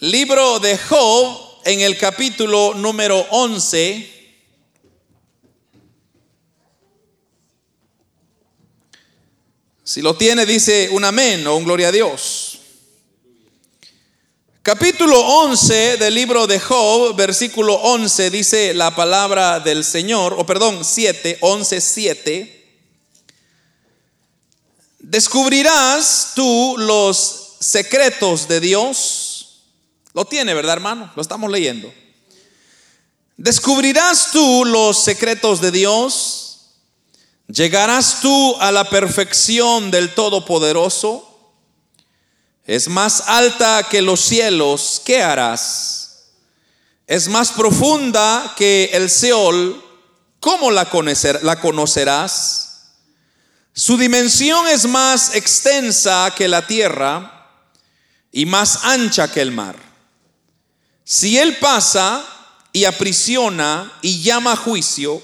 Libro de Job en el capítulo número 11. Si lo tiene, dice un amén o un gloria a Dios. Capítulo 11 del libro de Job, versículo 11, dice la palabra del Señor, o perdón, 7, 11, 7. Descubrirás tú los secretos de Dios lo tiene, ¿verdad, hermano? Lo estamos leyendo. Descubrirás tú los secretos de Dios. Llegarás tú a la perfección del Todopoderoso. Es más alta que los cielos. ¿Qué harás? Es más profunda que el Seol. ¿Cómo la, la conocerás? Su dimensión es más extensa que la tierra y más ancha que el mar. Si él pasa y aprisiona y llama a juicio,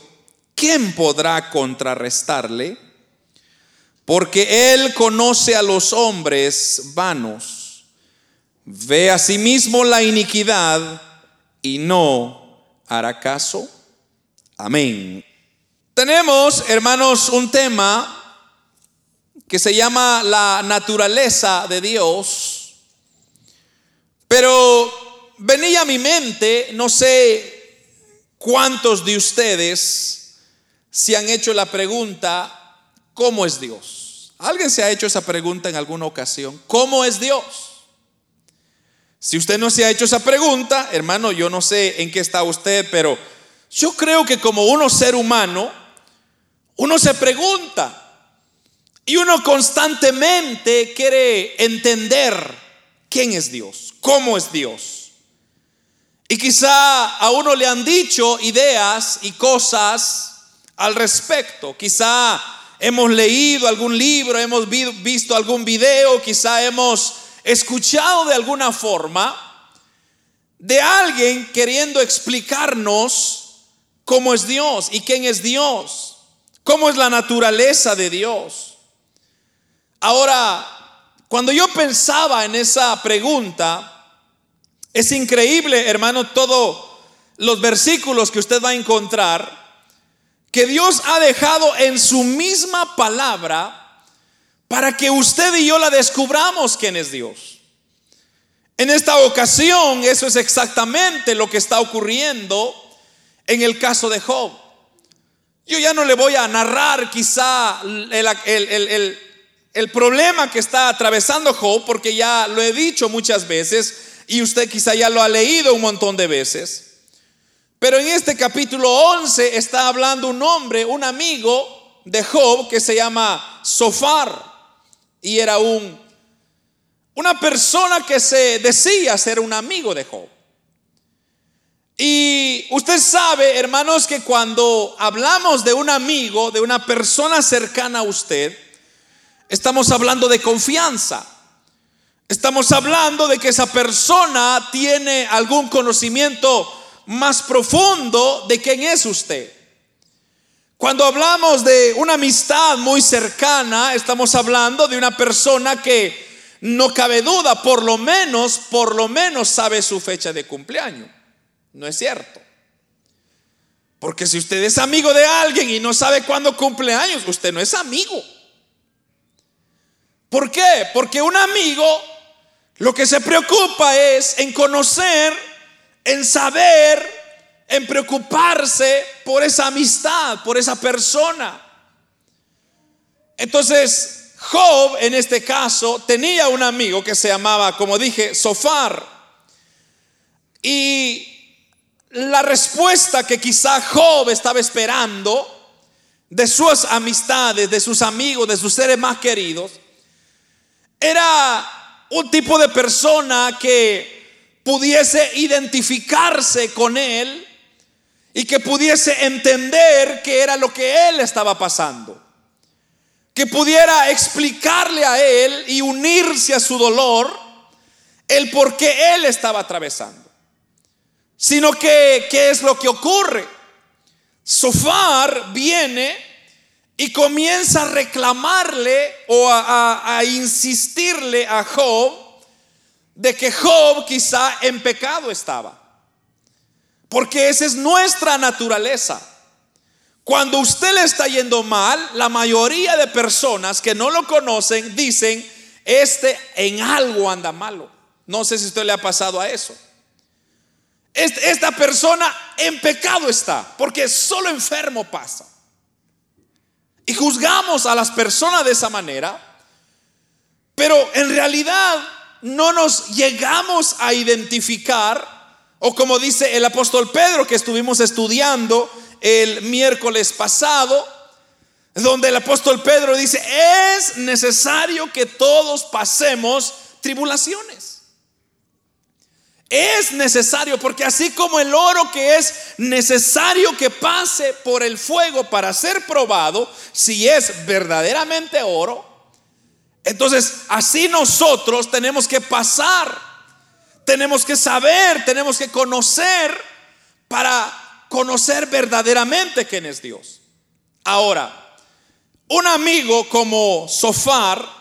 ¿quién podrá contrarrestarle? Porque él conoce a los hombres vanos, ve a sí mismo la iniquidad y no hará caso. Amén. Tenemos, hermanos, un tema que se llama la naturaleza de Dios, pero venía a mi mente, no sé cuántos de ustedes se han hecho la pregunta, ¿cómo es Dios? ¿Alguien se ha hecho esa pregunta en alguna ocasión? ¿Cómo es Dios? Si usted no se ha hecho esa pregunta, hermano, yo no sé en qué está usted, pero yo creo que como uno ser humano, uno se pregunta y uno constantemente quiere entender quién es Dios, cómo es Dios. Y quizá a uno le han dicho ideas y cosas al respecto. Quizá hemos leído algún libro, hemos visto algún video, quizá hemos escuchado de alguna forma de alguien queriendo explicarnos cómo es Dios y quién es Dios, cómo es la naturaleza de Dios. Ahora, cuando yo pensaba en esa pregunta, es increíble, hermano, todos los versículos que usted va a encontrar que Dios ha dejado en su misma palabra para que usted y yo la descubramos quién es Dios. En esta ocasión, eso es exactamente lo que está ocurriendo en el caso de Job. Yo ya no le voy a narrar quizá el, el problema que está atravesando Job, porque ya lo he dicho muchas veces, y usted quizá ya lo ha leído un montón de veces. Pero en este capítulo 11 está hablando un hombre, un amigo de Job que se llama Sofar y era un una persona que se decía ser un amigo de Job. Y usted sabe, hermanos, que cuando hablamos de un amigo, de una persona cercana a usted, estamos hablando de confianza. Estamos hablando de que esa persona tiene algún conocimiento más profundo de quién es usted. Cuando hablamos de una amistad muy cercana, estamos hablando de una persona que no cabe duda, por lo menos, por lo menos sabe su fecha de cumpleaños. No es cierto. Porque si usted es amigo de alguien y no sabe cuándo cumpleaños, usted no es amigo. ¿Por qué? Porque un amigo lo que se preocupa es en conocer, en saber, en preocuparse por esa amistad, por esa persona. Entonces, Job en este caso tenía un amigo que se llamaba, como dije, Sofar. Y la respuesta que quizá Job estaba esperando de sus amistades, de sus amigos, de sus seres más queridos, era un tipo de persona que pudiese identificarse con él y que pudiese entender qué era lo que él estaba pasando. Que pudiera explicarle a él y unirse a su dolor el por qué él estaba atravesando. Sino que, ¿qué es lo que ocurre? Sofar viene y comienza a reclamarle o a, insistirle a Job de que Job quizá en pecado estaba. Porque esa es nuestra naturaleza. Cuando usted le está yendo mal, la mayoría de personas que no lo conocen dicen, este en algo anda malo. No sé si usted le ha pasado a eso. Esta persona en pecado está, porque solo enfermo pasa. Y juzgamos a las personas de esa manera, pero en realidad no nos llegamos a identificar, o como dice el apóstol Pedro que estuvimos estudiando el miércoles pasado, donde el apóstol Pedro dice, es necesario que todos pasemos tribulaciones. Es necesario, porque así como el oro que es necesario que pase por el fuego para ser probado, si es verdaderamente oro, entonces así nosotros tenemos que pasar, tenemos que saber, tenemos que conocer para conocer verdaderamente quién es Dios. Ahora, un amigo como Sofar,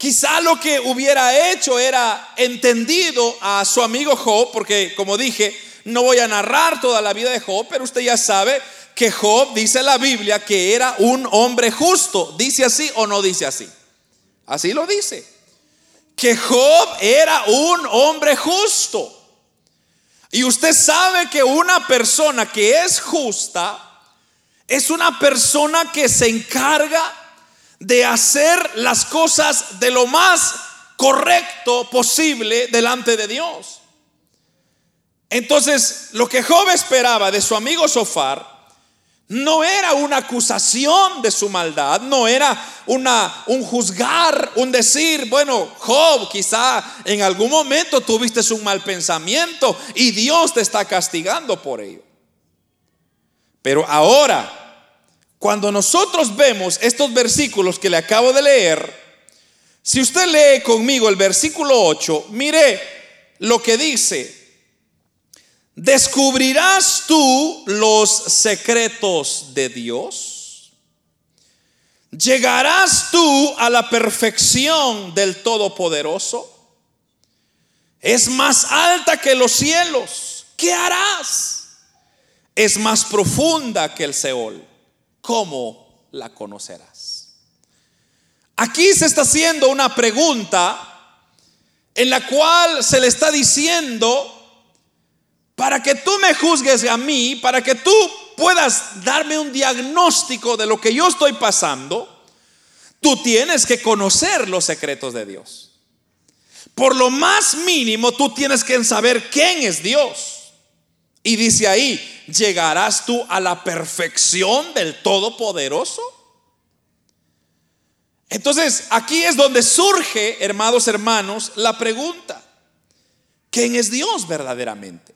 Quizá lo que hubiera hecho era entendido a su amigo Job, porque como dije, no voy a narrar toda la vida de Job, pero usted ya sabe que Job dice la Biblia que era un hombre justo. ¿Dice así o no dice así? Así lo dice. Que Job era un hombre justo. Y usted sabe que una persona que es justa es una persona que se encarga de hacer las cosas de lo más correcto posible delante de Dios. Entonces, lo que Job esperaba de su amigo Sofar no era una acusación de su maldad, no era una, un juzgar, un decir, bueno, Job, quizá en algún momento tuviste un mal pensamiento y Dios te está castigando por ello. Pero ahora cuando nosotros vemos estos versículos que le acabo de leer, si usted lee conmigo el versículo 8, mire lo que dice. ¿Descubrirás tú los secretos de Dios? ¿Llegarás tú a la perfección del Todopoderoso? Es más alta que los cielos. ¿Qué harás? Es más profunda que el Seol. ¿Cómo la conocerás? Aquí se está haciendo una pregunta en la cual se le está diciendo, para que tú me juzgues a mí, para que tú puedas darme un diagnóstico de lo que yo estoy pasando, tú tienes que conocer los secretos de Dios. Por lo más mínimo, tú tienes que saber quién es Dios. Y dice ahí, ¿llegarás tú a la perfección del Todopoderoso? Entonces, aquí es donde surge, hermanos, hermanos, la pregunta. ¿Quién es Dios verdaderamente?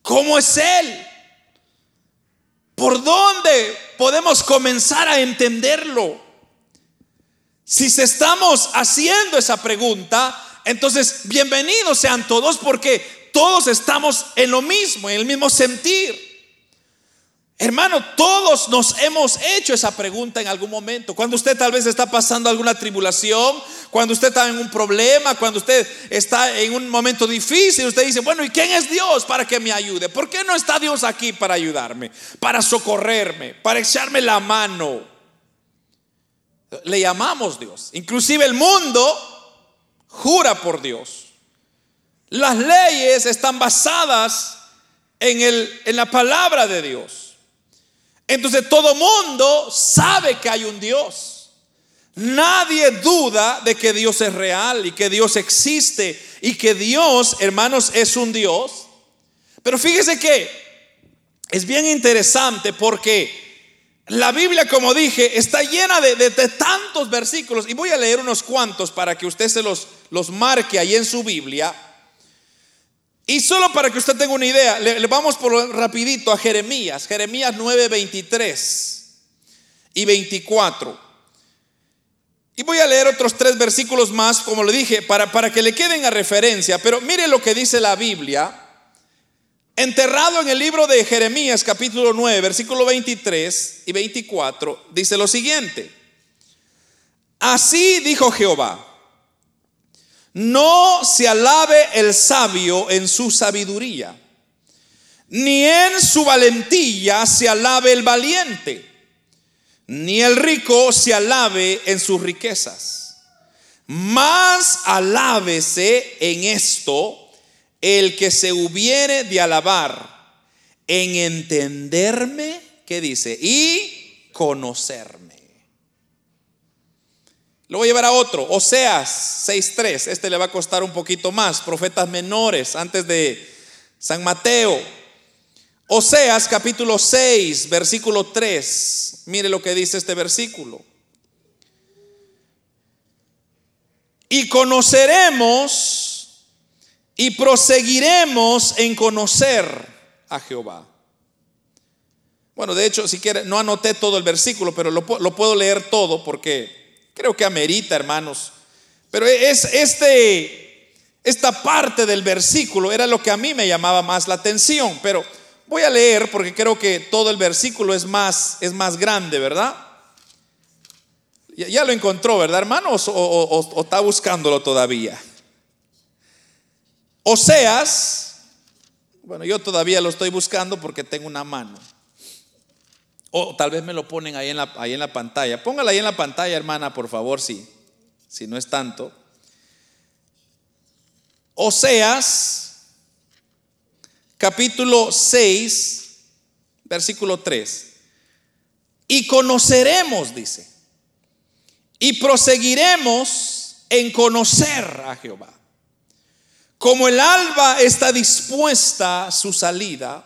¿Cómo es Él? ¿Por dónde podemos comenzar a entenderlo? Si se estamos haciendo esa pregunta, entonces bienvenidos sean todos porque todos estamos en lo mismo, en el mismo sentir. Hermano, todos nos hemos hecho esa pregunta en algún momento. Cuando usted tal vez está pasando alguna tribulación, cuando usted está en un problema, cuando usted está en un momento difícil, usted dice, bueno, ¿y quién es Dios para que me ayude? ¿Por qué no está Dios aquí para ayudarme, para socorrerme, para echarme la mano? Le llamamos Dios. Inclusive el mundo jura por Dios. Las leyes están basadas en, el, en la palabra de Dios. Entonces todo mundo sabe que hay un Dios. Nadie duda de que Dios es real y que Dios existe y que Dios, hermanos, es un Dios. Pero fíjese que es bien interesante porque la Biblia, como dije, está llena de, tantos versículos y voy a leer unos cuantos para que usted se los, los marque ahí en su Biblia. Y solo para que usted tenga una idea, le, vamos por rapidito a Jeremías, Jeremías 9, 23 y 24. Y voy a leer otros tres versículos más, como le dije, para, para que le queden a referencia. Pero mire lo que dice la Biblia. Enterrado en el libro de Jeremías capítulo 9, versículo 23 y 24, dice lo siguiente. Así dijo Jehová No se alabe el sabio en su sabiduría, ni en su valentía se alabe el valiente, ni el rico se alabe en sus riquezas. Más alábese en esto el que se hubiere de alabar, en entenderme, ¿qué dice? Y conocerme. Lo voy a llevar a otro, Oseas 6.3, este le va a costar un poquito más, profetas menores, antes de San Mateo. Oseas capítulo 6, versículo 3, mire lo que dice este versículo. Y conoceremos y proseguiremos en conocer a Jehová. Bueno, de hecho, si quiere, no anoté todo el versículo, pero lo, lo puedo leer todo porque Creo que amerita, hermanos. Pero es este, esta parte del versículo era lo que a mí me llamaba más la atención. Pero voy a leer porque creo que todo el versículo es más, es más grande, ¿verdad? Ya, lo encontró, ¿verdad, hermanos? O, está buscándolo todavía. Oseas, bueno, yo todavía lo estoy buscando porque tengo una mano. O tal vez me lo ponen ahí en la, ahí en la pantalla. Póngala ahí en la pantalla, hermana, por favor, si, si no es tanto. Oseas, capítulo 6, versículo 3. Y conoceremos, dice, y proseguiremos en conocer a Jehová. Como el alba está dispuesta su salida,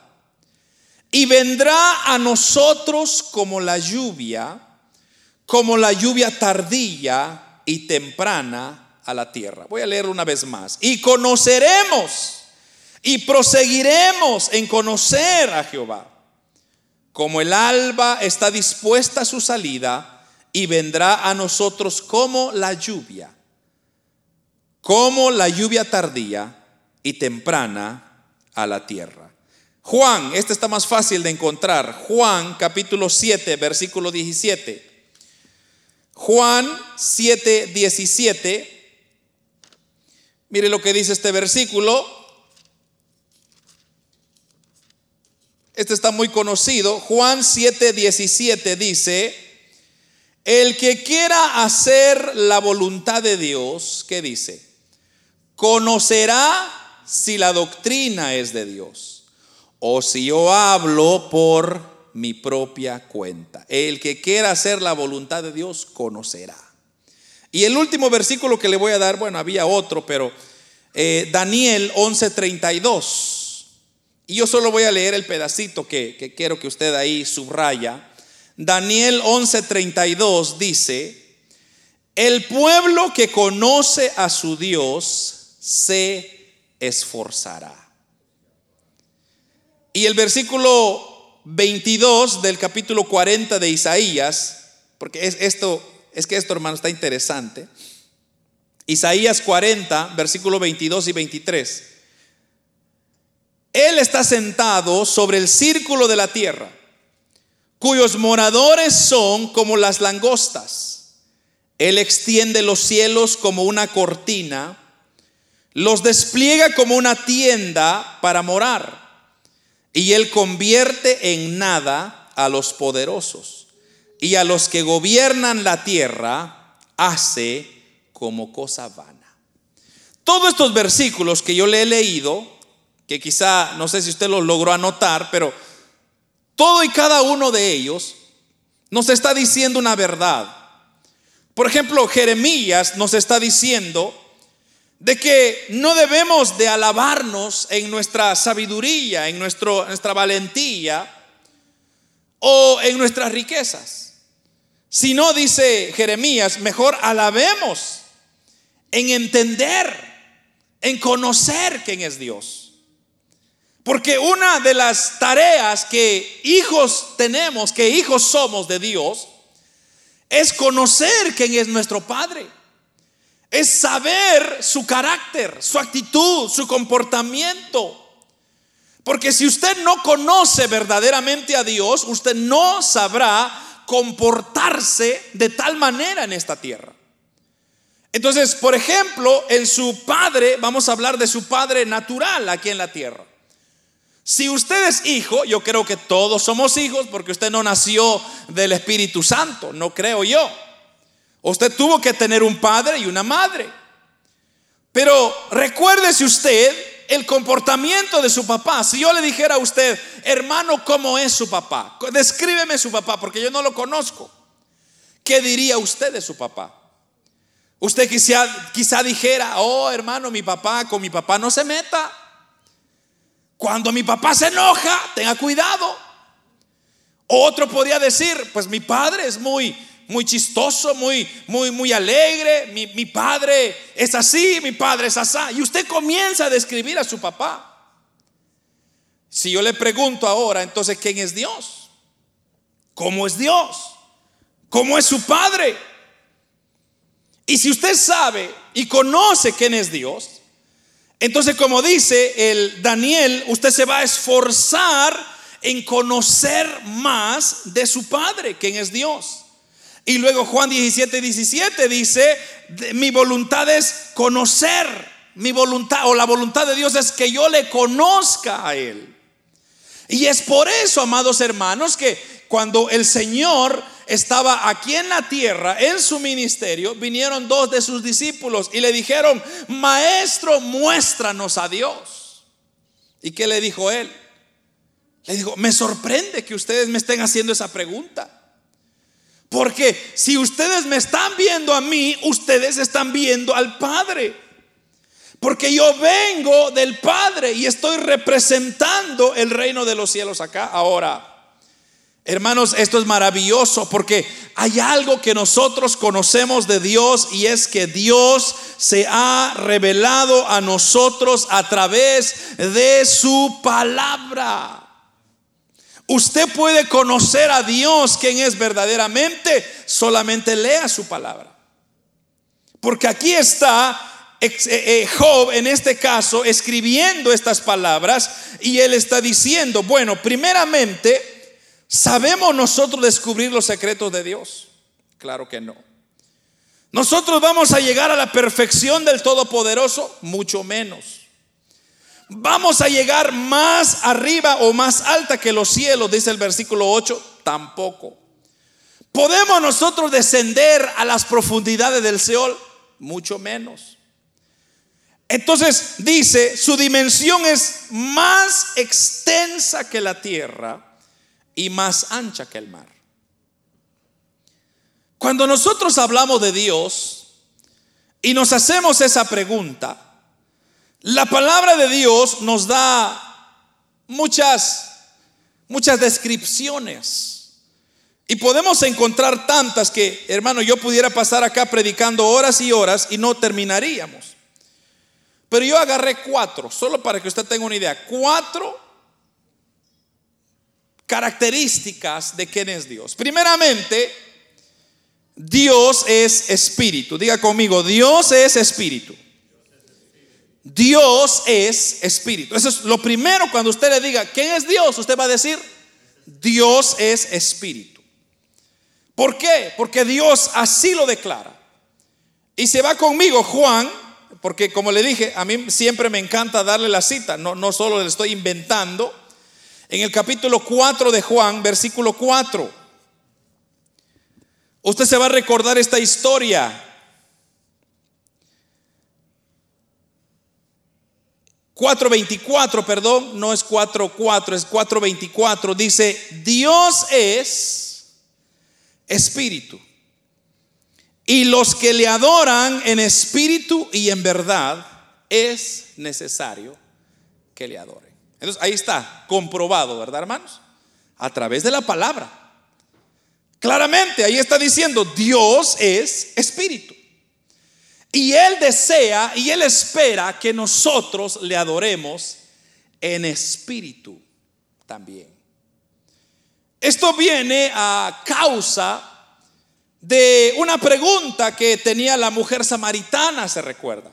y vendrá a nosotros como la lluvia, como la lluvia tardía y temprana a la tierra. Voy a leer una vez más. Y conoceremos y proseguiremos en conocer a Jehová. Como el alba está dispuesta a su salida y vendrá a nosotros como la lluvia, como la lluvia tardía y temprana a la tierra. Juan, este está más fácil de encontrar. Juan capítulo 7, versículo 17. Juan 7, 17. Mire lo que dice este versículo. Este está muy conocido. Juan 7, 17 dice, el que quiera hacer la voluntad de Dios, ¿qué dice? Conocerá si la doctrina es de Dios o si yo hablo por mi propia cuenta. El que quiera hacer la voluntad de Dios conocerá. Y el último versículo que le voy a dar, bueno, había otro, pero eh, Daniel 11:32. Y yo solo voy a leer el pedacito que, que quiero que usted ahí subraya. Daniel 11:32 dice, el pueblo que conoce a su Dios se esforzará. Y el versículo 22 del capítulo 40 de Isaías, porque es esto, es que esto hermano está interesante. Isaías 40, versículo 22 y 23. Él está sentado sobre el círculo de la tierra, cuyos moradores son como las langostas. Él extiende los cielos como una cortina, los despliega como una tienda para morar y él convierte en nada a los poderosos. Y a los que gobiernan la tierra hace como cosa vana. Todos estos versículos que yo le he leído, que quizá, no sé si usted los logró anotar, pero todo y cada uno de ellos nos está diciendo una verdad. Por ejemplo, Jeremías nos está diciendo de que no debemos de alabarnos en nuestra sabiduría, en nuestro, nuestra valentía o en nuestras riquezas. Si no, dice Jeremías, mejor alabemos en entender, en conocer quién es Dios. Porque una de las tareas que hijos tenemos, que hijos somos de Dios, es conocer quién es nuestro Padre es saber su carácter, su actitud, su comportamiento. Porque si usted no conoce verdaderamente a Dios, usted no sabrá comportarse de tal manera en esta tierra. Entonces, por ejemplo, en su padre, vamos a hablar de su padre natural aquí en la tierra. Si usted es hijo, yo creo que todos somos hijos porque usted no nació del Espíritu Santo, no creo yo. Usted tuvo que tener un padre y una madre. Pero recuérdese usted el comportamiento de su papá. Si yo le dijera a usted, hermano, ¿cómo es su papá? Descríbeme su papá porque yo no lo conozco. ¿Qué diría usted de su papá? Usted quizá, quizá dijera, oh hermano, mi papá, con mi papá no se meta. Cuando mi papá se enoja, tenga cuidado. Otro podría decir, pues mi padre es muy, muy chistoso, muy, muy, muy alegre. Mi, mi, padre es así, mi padre es así. Y usted comienza a describir a su papá. Si yo le pregunto ahora, entonces, ¿quién es Dios? ¿Cómo es Dios? ¿Cómo es su padre? Y si usted sabe y conoce quién es Dios, entonces como dice el Daniel, usted se va a esforzar en conocer más de su Padre, quién es Dios. Y luego Juan 17, 17 dice, mi voluntad es conocer, mi voluntad o la voluntad de Dios es que yo le conozca a Él. Y es por eso, amados hermanos, que cuando el Señor estaba aquí en la tierra, en su ministerio, vinieron dos de sus discípulos y le dijeron, maestro, muéstranos a Dios. ¿Y qué le dijo él? Le dijo, me sorprende que ustedes me estén haciendo esa pregunta. Porque si ustedes me están viendo a mí, ustedes están viendo al Padre. Porque yo vengo del Padre y estoy representando el reino de los cielos acá. Ahora, Hermanos, esto es maravilloso porque hay algo que nosotros conocemos de Dios y es que Dios se ha revelado a nosotros a través de su palabra. Usted puede conocer a Dios, quien es verdaderamente, solamente lea su palabra. Porque aquí está eh, eh, Job en este caso escribiendo estas palabras y él está diciendo, bueno, primeramente, ¿Sabemos nosotros descubrir los secretos de Dios? Claro que no. ¿Nosotros vamos a llegar a la perfección del Todopoderoso? Mucho menos. ¿Vamos a llegar más arriba o más alta que los cielos? Dice el versículo 8. Tampoco. ¿Podemos nosotros descender a las profundidades del Seol? Mucho menos. Entonces dice, su dimensión es más extensa que la tierra y más ancha que el mar. Cuando nosotros hablamos de Dios y nos hacemos esa pregunta, la palabra de Dios nos da muchas, muchas descripciones. Y podemos encontrar tantas que, hermano, yo pudiera pasar acá predicando horas y horas y no terminaríamos. Pero yo agarré cuatro, solo para que usted tenga una idea, cuatro características de quién es Dios. Primeramente, Dios es espíritu. Diga conmigo, Dios es espíritu. Dios es espíritu. Eso es lo primero cuando usted le diga, ¿quién es Dios? Usted va a decir, Dios es espíritu. ¿Por qué? Porque Dios así lo declara. Y se va conmigo Juan, porque como le dije, a mí siempre me encanta darle la cita, no, no solo le estoy inventando. En el capítulo 4 de Juan, versículo 4. Usted se va a recordar esta historia. 4.24, perdón, no es 4.4, es 4.24. Dice, Dios es espíritu. Y los que le adoran en espíritu y en verdad, es necesario que le adoren. Entonces ahí está, comprobado, ¿verdad, hermanos? A través de la palabra. Claramente, ahí está diciendo, Dios es espíritu. Y Él desea y Él espera que nosotros le adoremos en espíritu también. Esto viene a causa de una pregunta que tenía la mujer samaritana, se recuerda.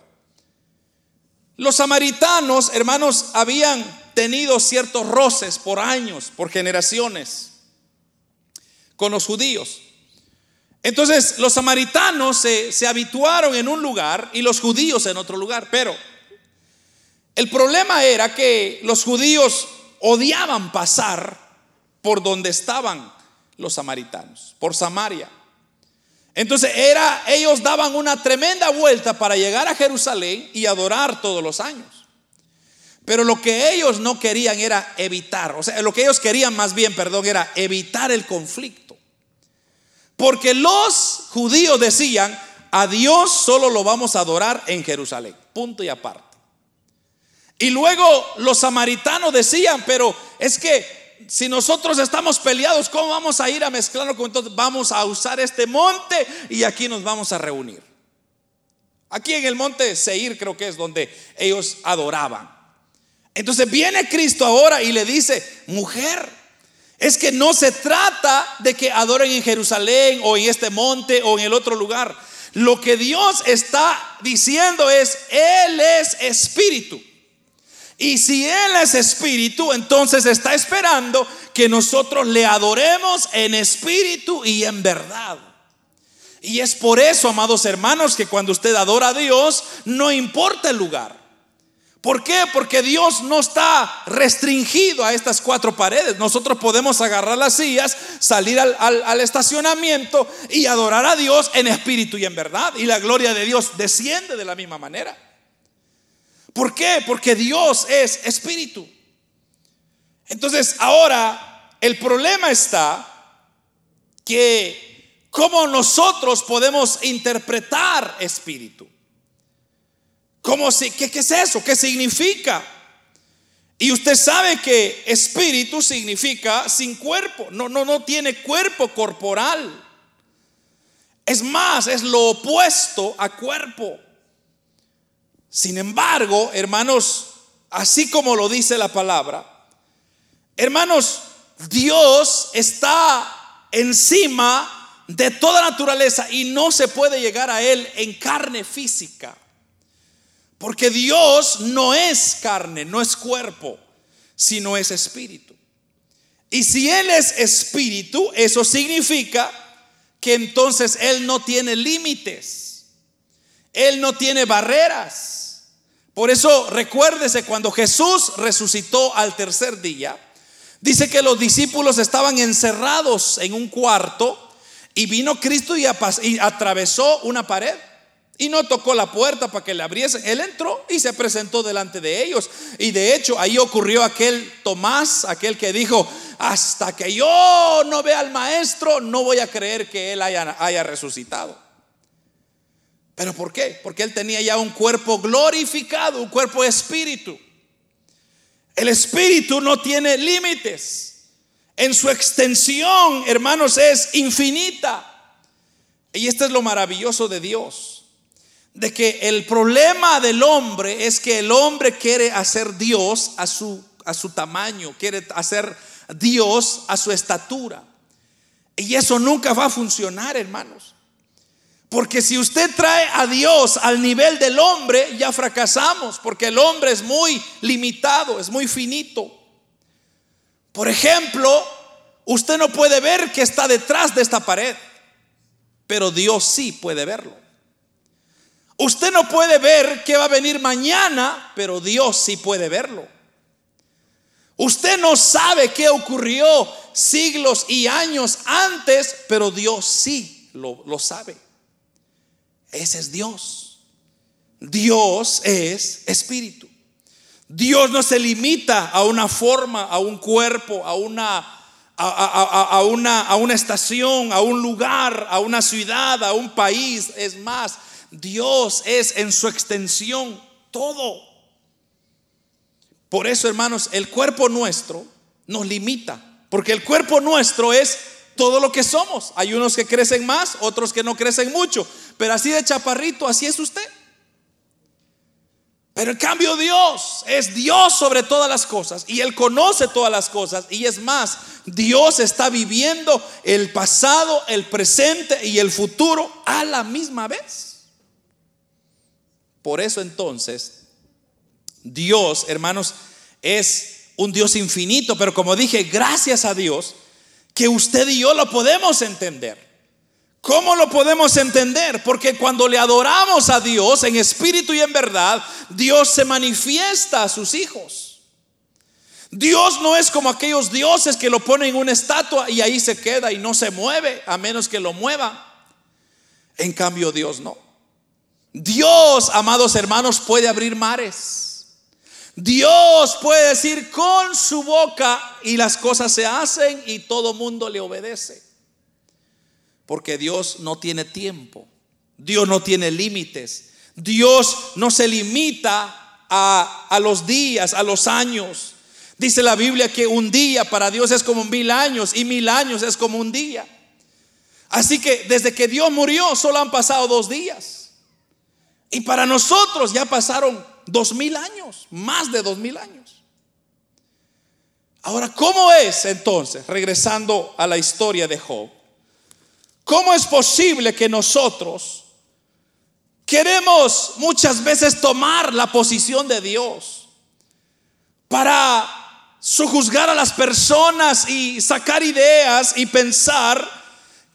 Los samaritanos, hermanos, habían tenido ciertos roces por años, por generaciones, con los judíos. Entonces los samaritanos se, se habituaron en un lugar y los judíos en otro lugar, pero el problema era que los judíos odiaban pasar por donde estaban los samaritanos, por Samaria. Entonces era ellos daban una tremenda vuelta para llegar a Jerusalén y adorar todos los años. Pero lo que ellos no querían era evitar, o sea, lo que ellos querían más bien, perdón, era evitar el conflicto. Porque los judíos decían, a Dios solo lo vamos a adorar en Jerusalén, punto y aparte. Y luego los samaritanos decían, pero es que si nosotros estamos peleados, ¿cómo vamos a ir a mezclarlo con entonces? Vamos a usar este monte y aquí nos vamos a reunir. Aquí en el monte Seir creo que es donde ellos adoraban. Entonces viene Cristo ahora y le dice, mujer, es que no se trata de que adoren en Jerusalén o en este monte o en el otro lugar. Lo que Dios está diciendo es, Él es espíritu. Y si Él es espíritu, entonces está esperando que nosotros le adoremos en espíritu y en verdad. Y es por eso, amados hermanos, que cuando usted adora a Dios, no importa el lugar. ¿Por qué? Porque Dios no está restringido a estas cuatro paredes. Nosotros podemos agarrar las sillas, salir al, estacionamiento y adorar a Dios en espíritu y en verdad. Y la gloria de Dios desciende de la misma manera. ¿Por qué? Porque Dios es espíritu. Entonces, ahora el problema está que cómo nosotros podemos interpretar espíritu. ¿Cómo si, qué, ¿Qué es eso? ¿Qué significa? Y usted sabe que espíritu significa sin cuerpo, no, no, no tiene cuerpo corporal. Es más, es lo opuesto a cuerpo. Sin embargo, hermanos, así como lo dice la palabra, hermanos, Dios está encima de toda naturaleza y no se puede llegar a Él en carne física. Porque Dios no es carne, no es cuerpo, sino es espíritu. Y si Él es espíritu, eso significa que entonces Él no tiene límites. Él no tiene barreras. Por eso recuérdese cuando Jesús resucitó al tercer día, dice que los discípulos estaban encerrados en un cuarto y vino Cristo y, atravesó una pared. Y no tocó la puerta para que le abriesen. Él entró y se presentó delante de ellos. Y de hecho ahí ocurrió aquel Tomás, aquel que dijo, hasta que yo no vea al maestro, no voy a creer que él haya, haya resucitado. ¿Pero por qué? Porque él tenía ya un cuerpo glorificado, un cuerpo espíritu. El espíritu no tiene límites. En su extensión, hermanos, es infinita. Y esto es lo maravilloso de Dios. De que el problema del hombre es que el hombre quiere hacer Dios a su, a su tamaño, quiere hacer Dios a su estatura. Y eso nunca va a funcionar, hermanos. Porque si usted trae a Dios al nivel del hombre, ya fracasamos, porque el hombre es muy limitado, es muy finito. Por ejemplo, usted no puede ver que está detrás de esta pared, pero Dios sí puede verlo. Usted no puede ver qué va a venir mañana, pero Dios sí puede verlo. Usted no sabe qué ocurrió siglos y años antes, pero Dios sí lo, lo sabe. Ese es Dios. Dios es espíritu. Dios no se limita a una forma, a un cuerpo, a una, a, una, a una estación, a un lugar, a una ciudad, a un país. Es más, Dios es en su extensión todo. Por eso, hermanos, el cuerpo nuestro nos limita, porque el cuerpo nuestro es todo lo que somos. Hay unos que crecen más, otros que no crecen mucho, pero así de chaparrito, así es usted. Pero en cambio Dios es Dios sobre todas las cosas y Él conoce todas las cosas y es más, Dios está viviendo el pasado, el presente y el futuro a la misma vez. Por eso entonces, Dios, hermanos, es un Dios infinito, pero como dije, gracias a Dios, que usted y yo lo podemos entender. ¿Cómo lo podemos entender? Porque cuando le adoramos a Dios en espíritu y en verdad, Dios se manifiesta a sus hijos. Dios no es como aquellos dioses que lo ponen en una estatua y ahí se queda y no se mueve, a menos que lo mueva. En cambio, Dios no. Dios, amados hermanos, puede abrir mares. Dios puede decir con su boca y las cosas se hacen y todo mundo le obedece. Porque Dios no tiene tiempo. Dios no tiene límites. Dios no se limita a, a, los días, a los años. Dice la Biblia que un día para Dios es como mil años y mil años es como un día. Así que desde que Dios murió solo han pasado dos días. Y para nosotros ya pasaron dos mil años, más de dos mil años. Ahora, ¿cómo es entonces, regresando a la historia de Job? ¿Cómo es posible que nosotros queremos muchas veces tomar la posición de Dios para sojuzgar a las personas y sacar ideas y pensar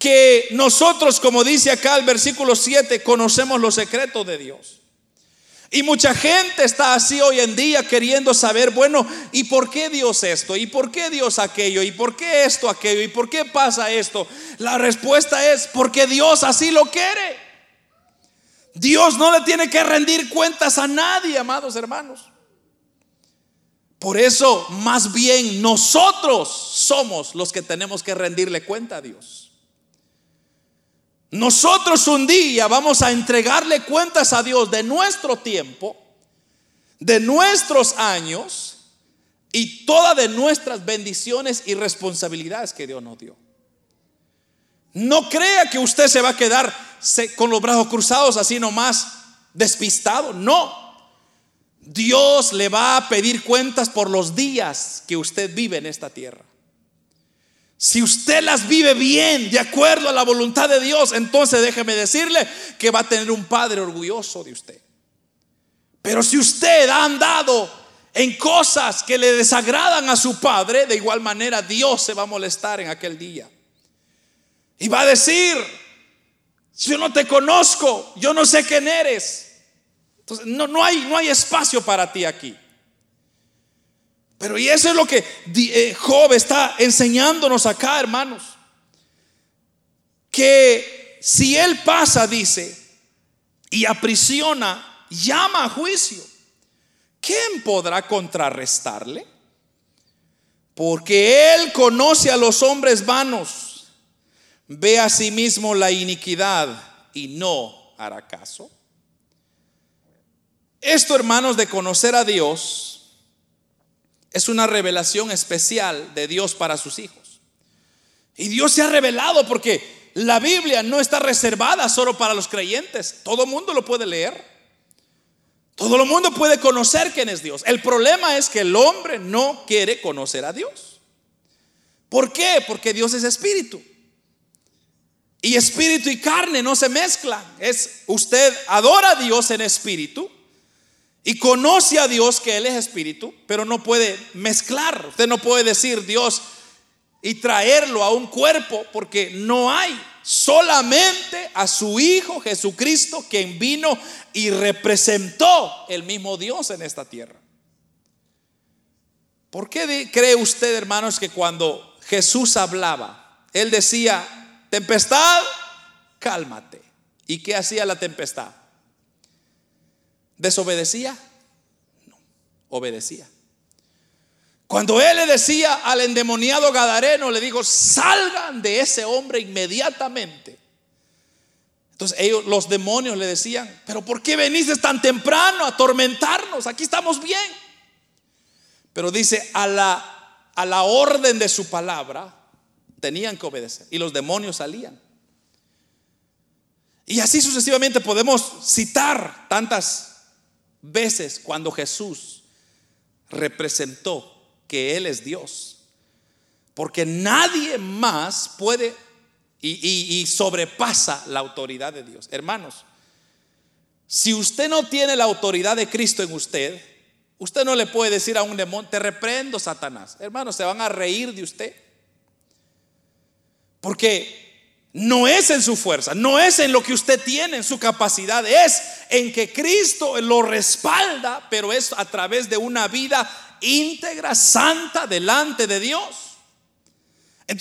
que nosotros, como dice acá el versículo 7, conocemos los secretos de Dios? Y mucha gente está así hoy en día queriendo saber, bueno, ¿y por qué Dios esto? ¿Y por qué Dios aquello? ¿Y por qué esto aquello? ¿Y por qué pasa esto? La respuesta es porque Dios así lo quiere. Dios no le tiene que rendir cuentas a nadie, amados hermanos. Por eso, más bien nosotros somos los que tenemos que rendirle cuenta a Dios. Nosotros un día vamos a entregarle cuentas a Dios de nuestro tiempo, de nuestros años y todas de nuestras bendiciones y responsabilidades que Dios nos dio. No crea que usted se va a quedar con los brazos cruzados así nomás despistado. No. Dios le va a pedir cuentas por los días que usted vive en esta tierra. Si usted las vive bien, de acuerdo a la voluntad de Dios, entonces déjeme decirle que va a tener un padre orgulloso de usted. Pero si usted ha andado en cosas que le desagradan a su padre, de igual manera Dios se va a molestar en aquel día. Y va a decir, yo no te conozco, yo no sé quién eres. Entonces, no, no, hay, no hay espacio para ti aquí. Pero y eso es lo que eh, Job está enseñándonos acá, hermanos. Que si él pasa, dice, y aprisiona, llama a juicio, ¿quién podrá contrarrestarle? Porque él conoce a los hombres vanos, ve a sí mismo la iniquidad y no hará caso. Esto, hermanos, de conocer a Dios es una revelación especial de Dios para sus hijos. Y Dios se ha revelado porque la Biblia no está reservada solo para los creyentes. Todo el mundo lo puede leer. Todo el mundo puede conocer quién es Dios. El problema es que el hombre no quiere conocer a Dios. ¿Por qué? Porque Dios es espíritu. Y espíritu y carne no se mezclan. Es usted adora a Dios en espíritu y conoce a Dios que Él es espíritu, pero no puede mezclar. Usted no puede decir Dios y traerlo a un cuerpo porque no hay. Solamente a su Hijo Jesucristo quien vino y representó el mismo Dios en esta tierra. ¿Por qué cree usted, hermanos, que cuando Jesús hablaba, Él decía, tempestad, cálmate? ¿Y qué hacía la tempestad? ¿Desobedecía? No, obedecía. Cuando él le decía al endemoniado Gadareno, le dijo, salgan de ese hombre inmediatamente. Entonces ellos, los demonios le decían, pero ¿por qué veniste tan temprano a atormentarnos? Aquí estamos bien. Pero dice, a la, a la orden de su palabra tenían que obedecer. Y los demonios salían. Y así sucesivamente podemos citar tantas veces cuando Jesús representó que Él es Dios. Porque nadie más puede y, sobrepasa la autoridad de Dios. Hermanos, si usted no tiene la autoridad de Cristo en usted, usted no le puede decir a un demonio, te reprendo, Satanás. Hermanos, se van a reír de usted. Porque no es en su fuerza, no es en lo que usted tiene, en su capacidad, es en que Cristo lo respalda, pero es a través de una vida íntegra, santa, delante de Dios.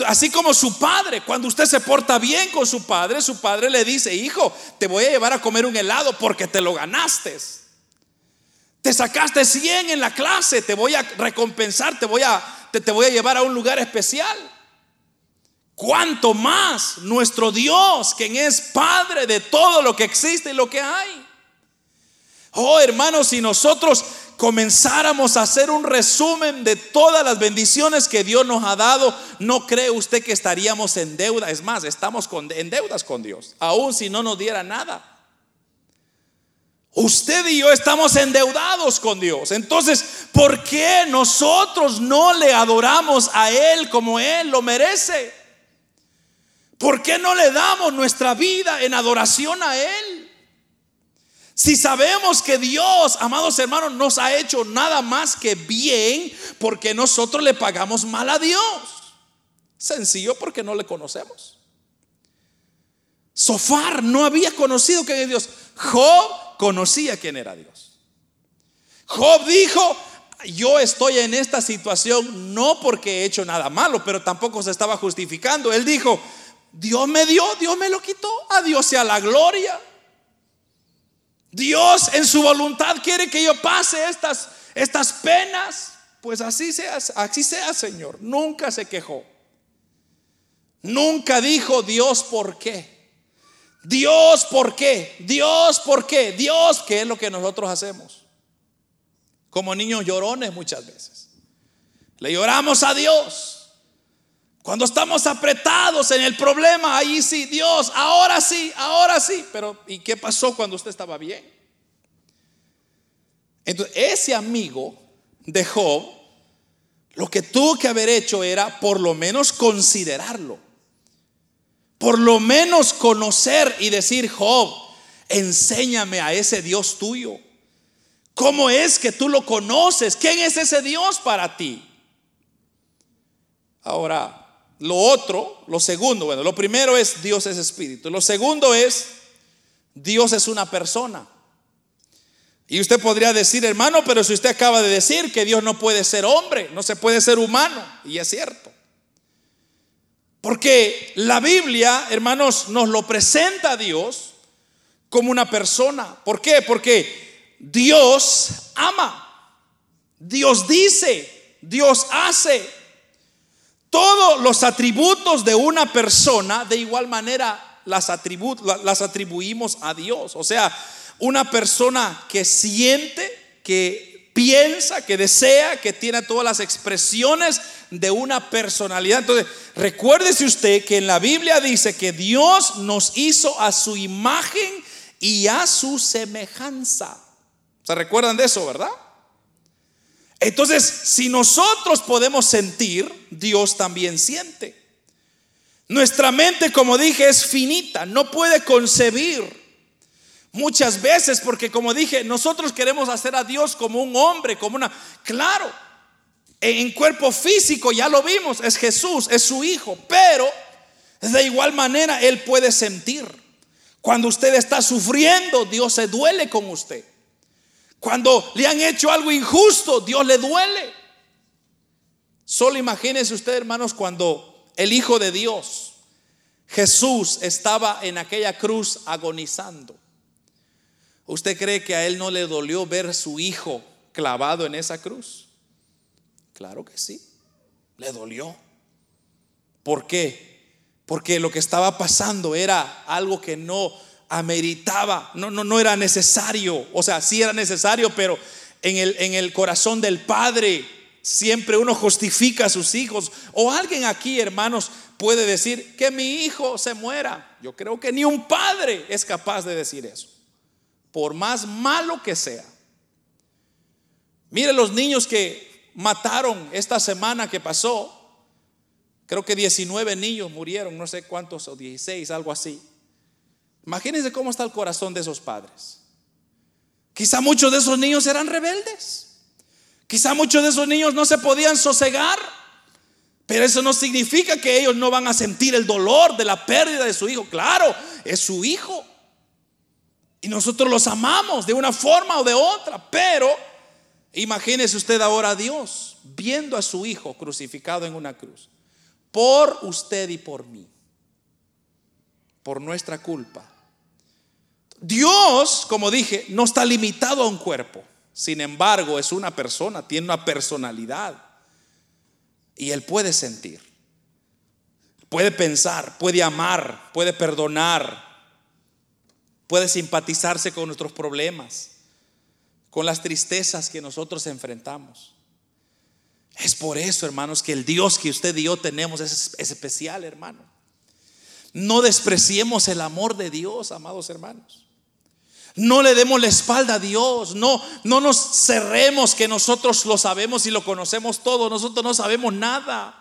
Así como su padre, cuando usted se porta bien con su padre, su padre le dice, hijo, te voy a llevar a comer un helado porque te lo ganaste. Te sacaste 100 en la clase, te voy a recompensar, te voy a, te, te voy a llevar a un lugar especial. Cuanto más nuestro Dios, quien es Padre de todo lo que existe y lo que hay. Oh hermanos, si nosotros comenzáramos a hacer un resumen de todas las bendiciones que Dios nos ha dado, no cree usted que estaríamos en deuda. Es más, estamos en deudas con Dios, aun si no nos diera nada. Usted y yo estamos endeudados con Dios. Entonces, ¿por qué nosotros no le adoramos a Él como Él lo merece? ¿Por qué no le damos nuestra vida en adoración a Él? Si sabemos que Dios, amados hermanos, nos ha hecho nada más que bien porque nosotros le pagamos mal a Dios. Sencillo porque no le conocemos. Sofar no había conocido que Dios. Job conocía quién era Dios. Job dijo, yo estoy en esta situación no porque he hecho nada malo, pero tampoco se estaba justificando. Él dijo, Dios me dio, Dios me lo quitó, a Dios sea la gloria. Dios en su voluntad quiere que yo pase estas, estas penas, pues así sea, así sea, Señor. Nunca se quejó. Nunca dijo Dios por qué. Dios por qué. Dios por qué. Dios, ¿qué es lo que nosotros hacemos? Como niños llorones muchas veces. Le lloramos a Dios. Cuando estamos apretados en el problema, ahí sí, Dios, ahora sí, ahora sí. Pero ¿y qué pasó cuando usted estaba bien? Entonces, ese amigo de Job, lo que tuvo que haber hecho era por lo menos considerarlo. Por lo menos conocer y decir, Job, enséñame a ese Dios tuyo. ¿Cómo es que tú lo conoces? ¿Quién es ese Dios para ti? Ahora, lo otro, lo segundo, bueno, lo primero es Dios es espíritu. Lo segundo es Dios es una persona. Y usted podría decir, hermano, pero si usted acaba de decir que Dios no puede ser hombre, no se puede ser humano, y es cierto. Porque la Biblia, hermanos, nos lo presenta a Dios como una persona. ¿Por qué? Porque Dios ama, Dios dice, Dios hace, todos los atributos de una persona, de igual manera, las, atribuimos a Dios. O sea, una persona que siente, que piensa, que desea, que tiene todas las expresiones de una personalidad. Entonces, recuérdese usted que en la Biblia dice que Dios nos hizo a su imagen y a su semejanza. ¿Se recuerdan de eso, verdad? Entonces, si nosotros podemos sentir, Dios también siente. Nuestra mente, como dije, es finita, no puede concebir. Muchas veces, porque como dije, nosotros queremos hacer a Dios como un hombre, como una... Claro, en cuerpo físico ya lo vimos, es Jesús, es su Hijo, pero de igual manera Él puede sentir. Cuando usted está sufriendo, Dios se duele con usted. Cuando le han hecho algo injusto, Dios le duele. Solo imagínense usted, hermanos, cuando el Hijo de Dios, Jesús, estaba en aquella cruz agonizando. ¿Usted cree que a él no le dolió ver su hijo clavado en esa cruz? Claro que sí, le dolió. ¿Por qué? Porque lo que estaba pasando era algo que no ameritaba, no, no, no era necesario, o sea, sí era necesario, pero en el, en el corazón del Padre siempre uno justifica a sus hijos. O alguien aquí, hermanos, puede decir que mi hijo se muera. Yo creo que ni un padre es capaz de decir eso, por más malo que sea. Mire los niños que mataron esta semana que pasó. Creo que 19 niños murieron, no sé cuántos, o 16, algo así. Imagínense cómo está el corazón de esos padres. Quizá muchos de esos niños eran rebeldes. Quizá muchos de esos niños no se podían sosegar Pero eso no significa que ellos no van a sentir el dolor de la pérdida de su hijo. Claro, es su hijo. Y nosotros los amamos de una forma o de otra. Pero imagínese usted ahora a Dios viendo a su hijo crucificado en una cruz. Por usted y por mí. Por nuestra culpa. Dios, como dije, no está limitado a un cuerpo. Sin embargo, es una persona, tiene una personalidad. Y Él puede sentir, puede pensar, puede amar, puede perdonar, puede simpatizarse con nuestros problemas, con las tristezas que nosotros enfrentamos. Es por eso, hermanos, que el Dios que usted y yo tenemos es, especial, hermano. No despreciemos el amor de Dios, amados hermanos. No le demos la espalda a Dios. No, no nos cerremos que nosotros lo sabemos y lo conocemos todo. Nosotros no sabemos nada.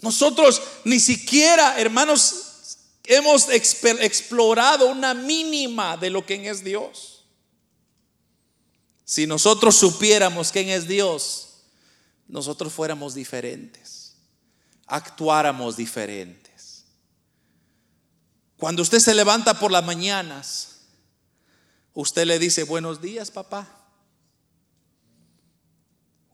Nosotros ni siquiera, hermanos, hemos explorado una mínima de lo que es Dios. Si nosotros supiéramos quién es Dios, nosotros fuéramos diferentes, actuáramos diferentes. Cuando usted se levanta por las mañanas, usted le dice buenos días, papá.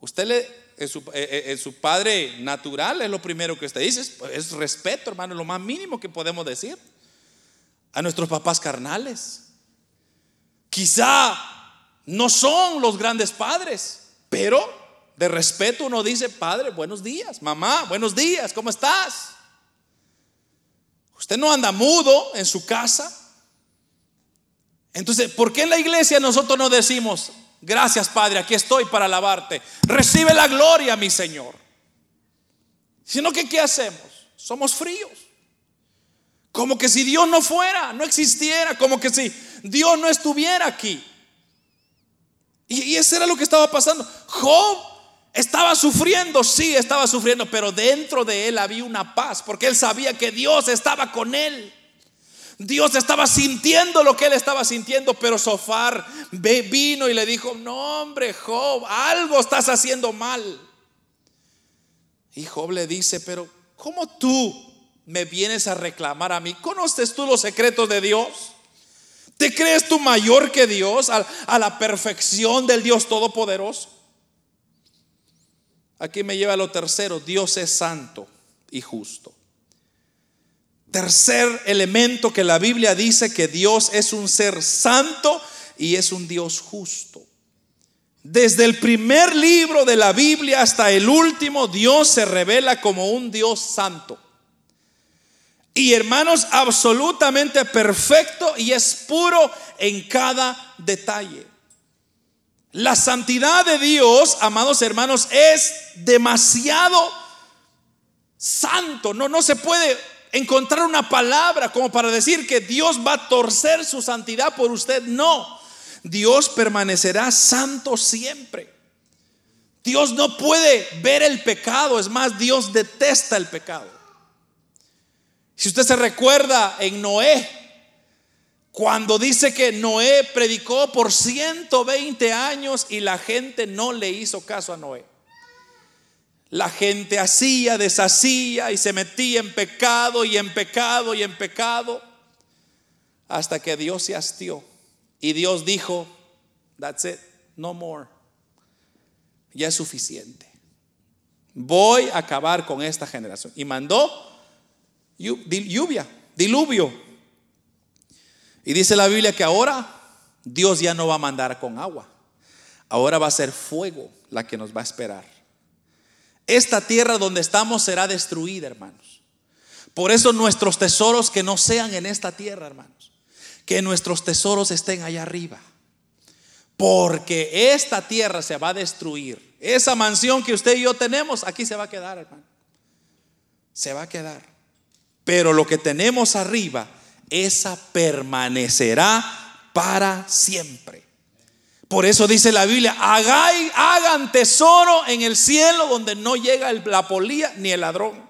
Usted le, en su, eh, eh, su, padre natural es lo primero que usted dice, es, respeto, hermano, lo más mínimo que podemos decir a nuestros papás carnales. Quizá no son los grandes padres, pero de respeto uno dice, padre, buenos días, mamá, buenos días, ¿cómo estás? Usted no anda mudo en su casa. Entonces, ¿por qué en la iglesia nosotros no decimos, gracias Padre, aquí estoy para alabarte? Recibe la gloria, mi Señor. Sino que, ¿qué hacemos? Somos fríos. Como que si Dios no fuera, no existiera, como que si Dios no estuviera aquí. Y, y eso era lo que estaba pasando. Job estaba sufriendo, sí, estaba sufriendo, pero dentro de él había una paz, porque él sabía que Dios estaba con él. Dios estaba sintiendo lo que él estaba sintiendo, pero Sofar vino y le dijo, no hombre, Job, algo estás haciendo mal. Y Job le dice, pero ¿cómo tú me vienes a reclamar a mí? ¿Conoces tú los secretos de Dios? ¿Te crees tú mayor que Dios a, a la perfección del Dios Todopoderoso? Aquí me lleva a lo tercero, Dios es santo y justo. Tercer elemento que la Biblia dice que Dios es un ser santo y es un Dios justo. Desde el primer libro de la Biblia hasta el último, Dios se revela como un Dios santo. Y hermanos, absolutamente perfecto y es puro en cada detalle. La santidad de Dios, amados hermanos, es demasiado santo. No, no se puede encontrar una palabra como para decir que Dios va a torcer su santidad por usted. No, Dios permanecerá santo siempre. Dios no puede ver el pecado, es más, Dios detesta el pecado. Si usted se recuerda en Noé, cuando dice que Noé predicó por 120 años y la gente no le hizo caso a Noé. La gente hacía, deshacía y se metía en pecado y en pecado y en pecado hasta que Dios se hastió. Y Dios dijo, that's it, no more. Ya es suficiente. Voy a acabar con esta generación. Y mandó lluvia, diluvio y dice la Biblia que ahora Dios ya no va a mandar con agua. Ahora va a ser fuego la que nos va a esperar. Esta tierra donde estamos será destruida, hermanos. Por eso nuestros tesoros que no sean en esta tierra, hermanos. Que nuestros tesoros estén allá arriba. Porque esta tierra se va a destruir. Esa mansión que usted y yo tenemos, aquí se va a quedar, hermano. Se va a quedar. Pero lo que tenemos arriba esa permanecerá para siempre. Por eso dice la Biblia, hagan tesoro en el cielo donde no llega la polía ni el ladrón.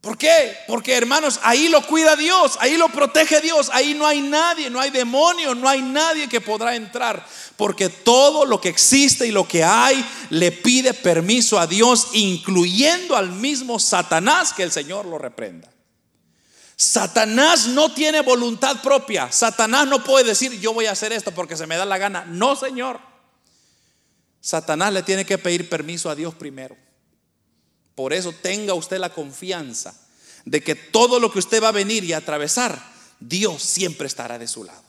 ¿Por qué? Porque hermanos, ahí lo cuida Dios, ahí lo protege Dios, ahí no hay nadie, no hay demonio, no hay nadie que podrá entrar, porque todo lo que existe y lo que hay le pide permiso a Dios, incluyendo al mismo Satanás, que el Señor lo reprenda. Satanás no tiene voluntad propia, Satanás no puede decir yo voy a hacer esto porque se me da la gana, no Señor. Satanás le tiene que pedir permiso a Dios primero. Por eso tenga usted la confianza de que todo lo que usted va a venir y atravesar, Dios siempre estará de su lado.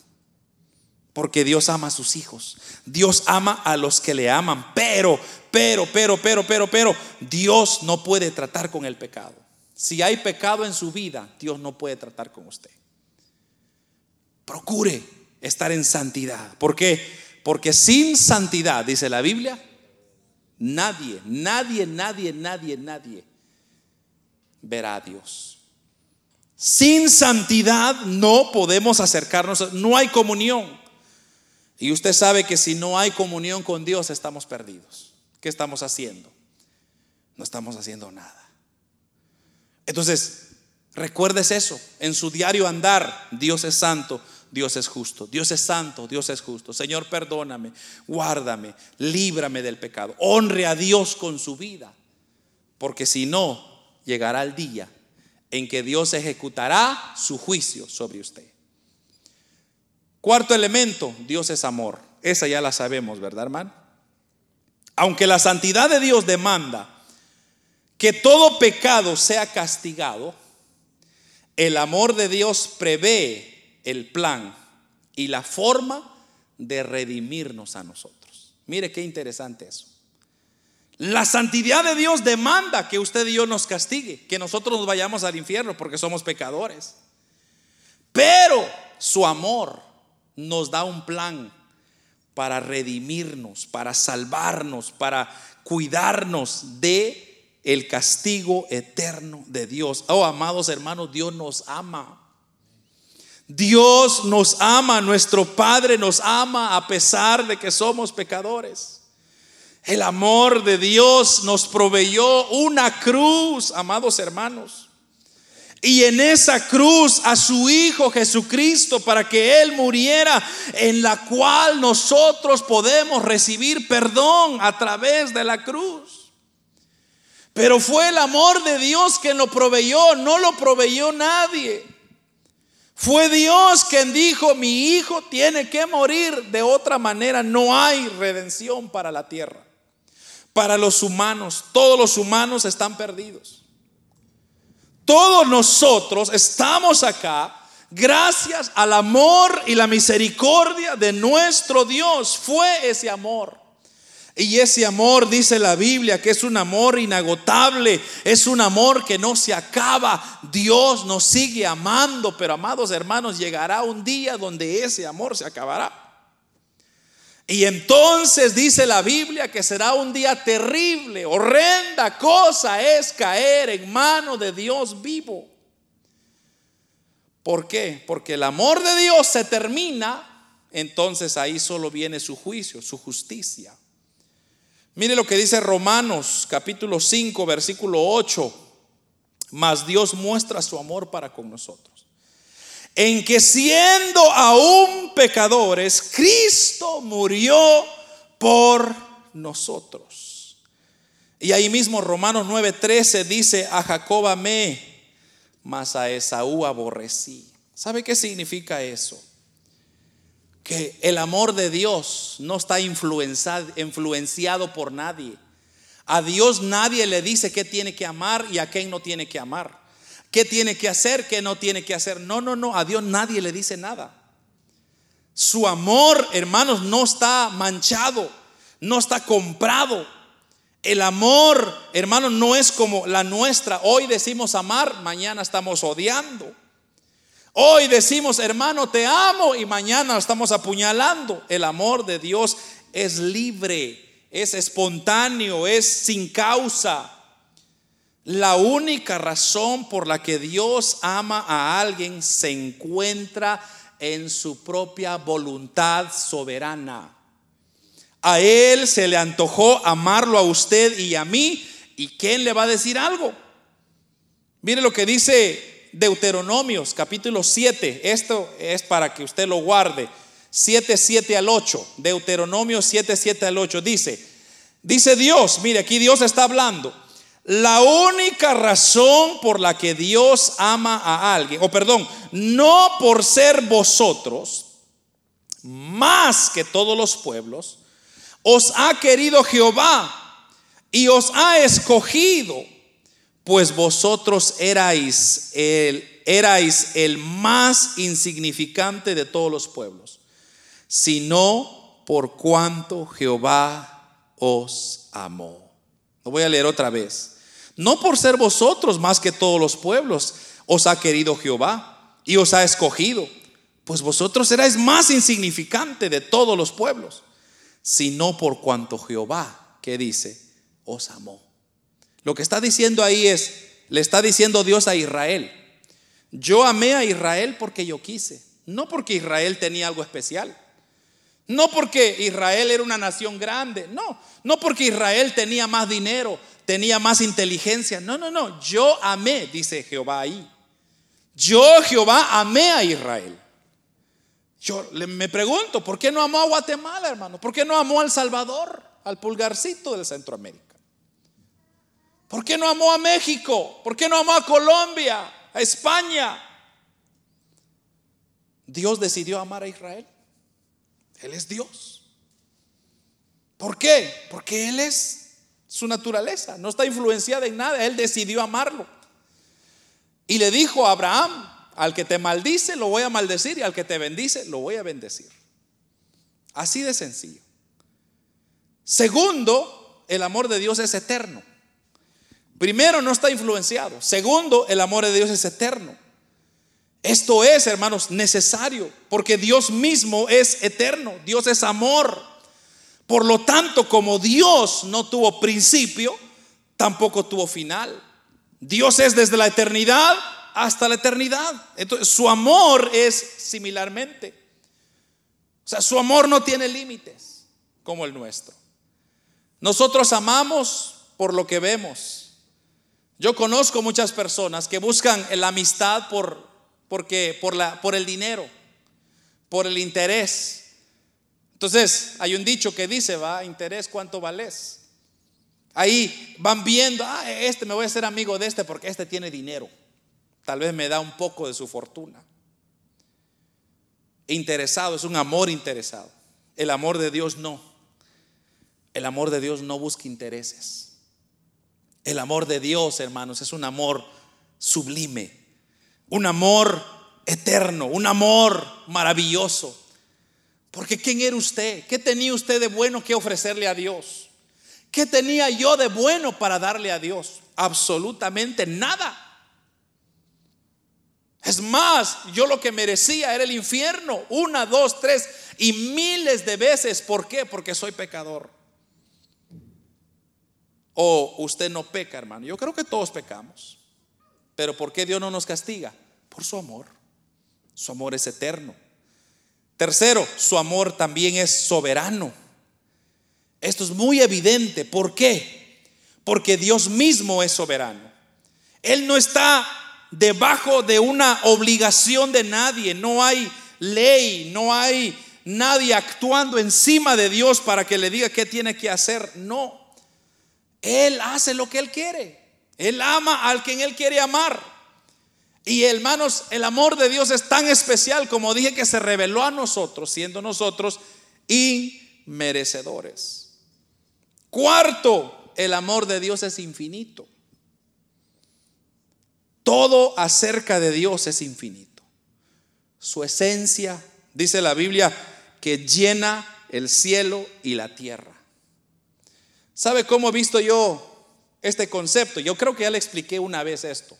Porque Dios ama a sus hijos. Dios ama a los que le aman. Pero, pero, pero, pero, pero, pero, Dios no puede tratar con el pecado. Si hay pecado en su vida, Dios no puede tratar con usted. Procure estar en santidad. ¿Por qué? Porque sin santidad, dice la Biblia, Nadie, nadie, nadie, nadie, nadie verá a Dios. Sin santidad no podemos acercarnos, no hay comunión. Y usted sabe que si no hay comunión con Dios estamos perdidos. ¿Qué estamos haciendo? No estamos haciendo nada. Entonces, recuerdes eso. En su diario andar, Dios es santo. Dios es justo, Dios es santo, Dios es justo. Señor, perdóname, guárdame, líbrame del pecado. Honre a Dios con su vida, porque si no, llegará el día en que Dios ejecutará su juicio sobre usted. Cuarto elemento, Dios es amor. Esa ya la sabemos, ¿verdad, hermano? Aunque la santidad de Dios demanda que todo pecado sea castigado, el amor de Dios prevé el plan y la forma de redimirnos a nosotros. Mire qué interesante eso. La santidad de Dios demanda que usted y yo nos castigue, que nosotros nos vayamos al infierno porque somos pecadores. Pero su amor nos da un plan para redimirnos, para salvarnos, para cuidarnos de el castigo eterno de Dios. Oh, amados hermanos, Dios nos ama. Dios nos ama, nuestro Padre nos ama a pesar de que somos pecadores. El amor de Dios nos proveyó una cruz, amados hermanos. Y en esa cruz a su Hijo Jesucristo para que Él muriera, en la cual nosotros podemos recibir perdón a través de la cruz. Pero fue el amor de Dios quien lo proveyó, no lo proveyó nadie. Fue Dios quien dijo, mi hijo tiene que morir, de otra manera no hay redención para la tierra. Para los humanos, todos los humanos están perdidos. Todos nosotros estamos acá gracias al amor y la misericordia de nuestro Dios. Fue ese amor. Y ese amor, dice la Biblia, que es un amor inagotable, es un amor que no se acaba. Dios nos sigue amando, pero amados hermanos, llegará un día donde ese amor se acabará. Y entonces dice la Biblia que será un día terrible, horrenda cosa es caer en mano de Dios vivo. ¿Por qué? Porque el amor de Dios se termina, entonces ahí solo viene su juicio, su justicia. Mire lo que dice Romanos capítulo 5, versículo 8. Mas Dios muestra su amor para con nosotros. En que siendo aún pecadores, Cristo murió por nosotros. Y ahí mismo Romanos 9:13 dice, a Jacob amé, mas a Esaú aborrecí. ¿Sabe qué significa eso? Que el amor de Dios no está influenciado por nadie. A Dios nadie le dice qué tiene que amar y a quién no tiene que amar. ¿Qué tiene que hacer, qué no tiene que hacer? No, no, no, a Dios nadie le dice nada. Su amor, hermanos, no está manchado, no está comprado. El amor, hermanos, no es como la nuestra. Hoy decimos amar, mañana estamos odiando. Hoy decimos, hermano, te amo y mañana estamos apuñalando. El amor de Dios es libre, es espontáneo, es sin causa. La única razón por la que Dios ama a alguien se encuentra en su propia voluntad soberana. A Él se le antojó amarlo a usted y a mí. ¿Y quién le va a decir algo? Mire lo que dice Deuteronomios capítulo 7. Esto es para que usted lo guarde. 7, 7 al 8. Deuteronomio 7, 7 al 8. Dice, dice Dios, mire, aquí Dios está hablando. La única razón por la que Dios ama a alguien, o perdón, no por ser vosotros, más que todos los pueblos, os ha querido Jehová y os ha escogido, pues vosotros erais el, el más insignificante de todos los pueblos, sino por cuanto Jehová os amó. Lo voy a leer otra vez. No por ser vosotros más que todos los pueblos, os ha querido Jehová y os ha escogido, pues vosotros erais más insignificante de todos los pueblos, sino por cuanto Jehová, que dice, os amó. Lo que está diciendo ahí es, le está diciendo Dios a Israel, yo amé a Israel porque yo quise, no porque Israel tenía algo especial. No porque Israel era una nación grande, no, no porque Israel tenía más dinero, tenía más inteligencia. No, no, no. Yo amé, dice Jehová ahí. Yo, Jehová, amé a Israel. Yo me pregunto, ¿por qué no amó a Guatemala, hermano? ¿Por qué no amó al Salvador, al pulgarcito de Centroamérica? ¿Por qué no amó a México? ¿Por qué no amó a Colombia, a España? Dios decidió amar a Israel. Él es Dios. ¿Por qué? Porque Él es su naturaleza, no está influenciada en nada, él decidió amarlo. Y le dijo a Abraham, al que te maldice lo voy a maldecir y al que te bendice lo voy a bendecir. Así de sencillo. Segundo, el amor de Dios es eterno. Primero, no está influenciado. Segundo, el amor de Dios es eterno. Esto es, hermanos, necesario, porque Dios mismo es eterno, Dios es amor. Por lo tanto, como Dios no tuvo principio, tampoco tuvo final. Dios es desde la eternidad hasta la eternidad. Entonces, su amor es similarmente. O sea, su amor no tiene límites como el nuestro. Nosotros amamos por lo que vemos. Yo conozco muchas personas que buscan la amistad por, porque, por, la, por el dinero, por el interés. Entonces, hay un dicho que dice, va, interés, ¿cuánto vales? Ahí van viendo, ah, este me voy a hacer amigo de este porque este tiene dinero. Tal vez me da un poco de su fortuna. Interesado, es un amor interesado. El amor de Dios no. El amor de Dios no busca intereses. El amor de Dios, hermanos, es un amor sublime, un amor eterno, un amor maravilloso. Porque ¿quién era usted? ¿Qué tenía usted de bueno que ofrecerle a Dios? ¿Qué tenía yo de bueno para darle a Dios? Absolutamente nada. Es más, yo lo que merecía era el infierno. Una, dos, tres y miles de veces. ¿Por qué? Porque soy pecador. O usted no peca, hermano. Yo creo que todos pecamos. Pero ¿por qué Dios no nos castiga? Por su amor. Su amor es eterno. Tercero, su amor también es soberano. Esto es muy evidente. ¿Por qué? Porque Dios mismo es soberano. Él no está debajo de una obligación de nadie. No hay ley, no hay nadie actuando encima de Dios para que le diga qué tiene que hacer. No. Él hace lo que Él quiere. Él ama al quien Él quiere amar. Y hermanos, el amor de Dios es tan especial como dije que se reveló a nosotros, siendo nosotros inmerecedores. Cuarto, el amor de Dios es infinito. Todo acerca de Dios es infinito. Su esencia, dice la Biblia, que llena el cielo y la tierra. ¿Sabe cómo he visto yo este concepto? Yo creo que ya le expliqué una vez esto.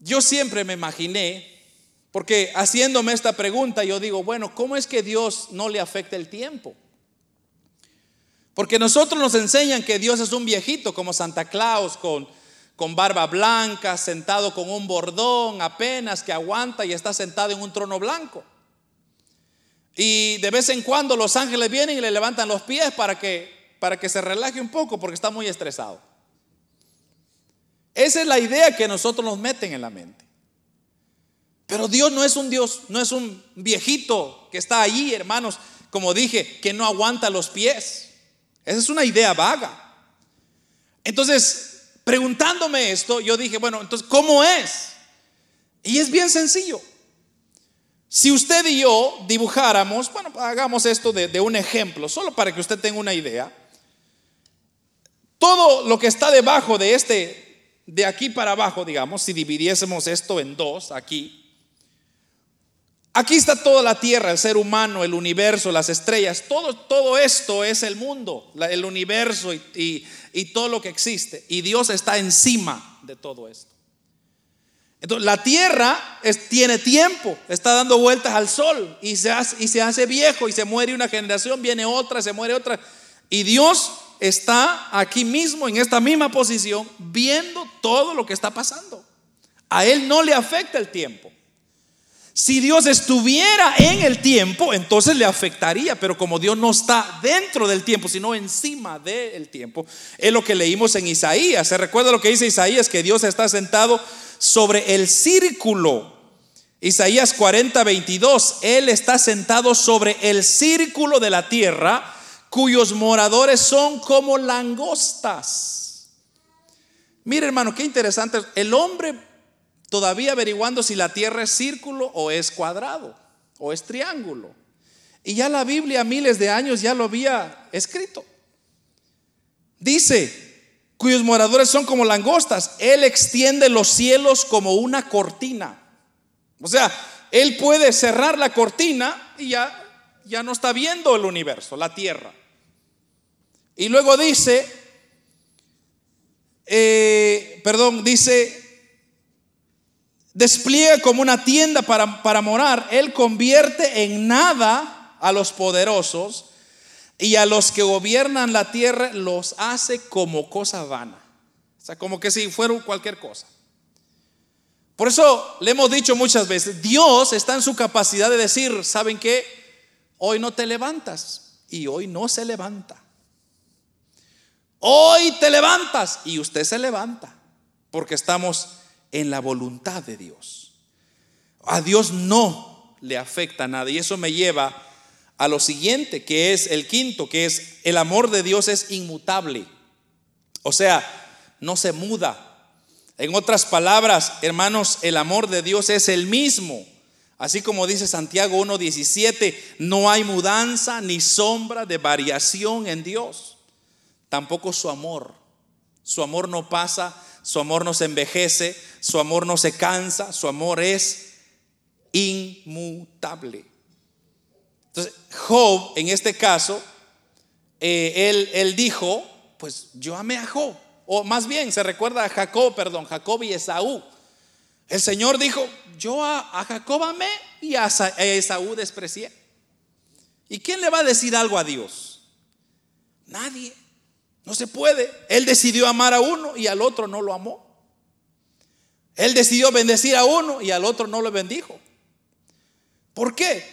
Yo siempre me imaginé, porque haciéndome esta pregunta, yo digo, bueno, ¿cómo es que Dios no le afecta el tiempo? Porque nosotros nos enseñan que Dios es un viejito como Santa Claus con, con barba blanca, sentado con un bordón apenas que aguanta y está sentado en un trono blanco. Y de vez en cuando los ángeles vienen y le levantan los pies para que, para que se relaje un poco porque está muy estresado. Esa es la idea que nosotros nos meten en la mente. Pero Dios no es un Dios, no es un viejito que está allí, hermanos, como dije, que no aguanta los pies. Esa es una idea vaga. Entonces, preguntándome esto, yo dije, bueno, entonces, ¿cómo es? Y es bien sencillo. Si usted y yo dibujáramos, bueno, hagamos esto de, un ejemplo, solo para que usted tenga una idea. Todo lo que está debajo de este, de aquí para abajo, digamos, si dividiésemos esto en dos, aquí, Aquí está toda la tierra, el ser humano, el universo, las estrellas. Todo, todo esto es el mundo, el universo y, todo lo que existe. Y Dios está encima de todo esto. Entonces, la tierra tiene tiempo, está dando vueltas al sol y se, hace, y se hace viejo y se muere una generación, viene otra, se muere otra. Y Dios está aquí mismo, en esta misma posición, viendo todo lo que está pasando. A Él no le afecta el tiempo. Si Dios estuviera en el tiempo, entonces le afectaría, pero como Dios no está dentro del tiempo, sino encima del tiempo, es lo que leímos en Isaías. ¿Se recuerda lo que dice Isaías? Que Dios está sentado sobre el círculo. Isaías 40, 22, Él está sentado sobre el círculo de la tierra, cuyos moradores son como langostas. Mire hermano, qué interesante. El hombre todavía averiguando si la tierra es círculo o es cuadrado o es triángulo. Y ya la Biblia miles de años ya lo había escrito. Dice, cuyos moradores son como langostas, Él extiende los cielos como una cortina. O sea, Él puede cerrar la cortina y ya, ya no está viendo el universo, la tierra. Y luego dice, eh, perdón, dice, despliega como una tienda para, para morar, Él convierte en nada a los poderosos y a los que gobiernan la tierra los hace como cosa vana. O sea, como que si fuera cualquier cosa. Por eso le hemos dicho muchas veces, Dios está en su capacidad de decir, ¿saben qué? Hoy no te levantas y hoy no se levanta. Hoy te levantas y usted se levanta porque estamos en la voluntad de Dios. A Dios no le afecta nada. Y eso me lleva a lo siguiente, que es el quinto, que es el amor de Dios es inmutable. O sea, no se muda. En otras palabras, hermanos, el amor de Dios es el mismo. Así como dice Santiago 1.17, no hay mudanza ni sombra de variación en Dios. Tampoco su amor. Su amor no pasa su amor no se envejece, su amor no se cansa, su amor es inmutable. Entonces, Job, en este caso, eh, él, él dijo, pues yo amé a Job, o más bien se recuerda a Jacob, perdón, Jacob y Esaú. El Señor dijo, yo a, Jacob amé y a Esaú desprecié. ¿Y quién le va a decir algo a Dios? Nadie. No se puede. Él decidió amar a uno y al otro no lo amó. Él decidió bendecir a uno y al otro no lo bendijo. ¿Por qué?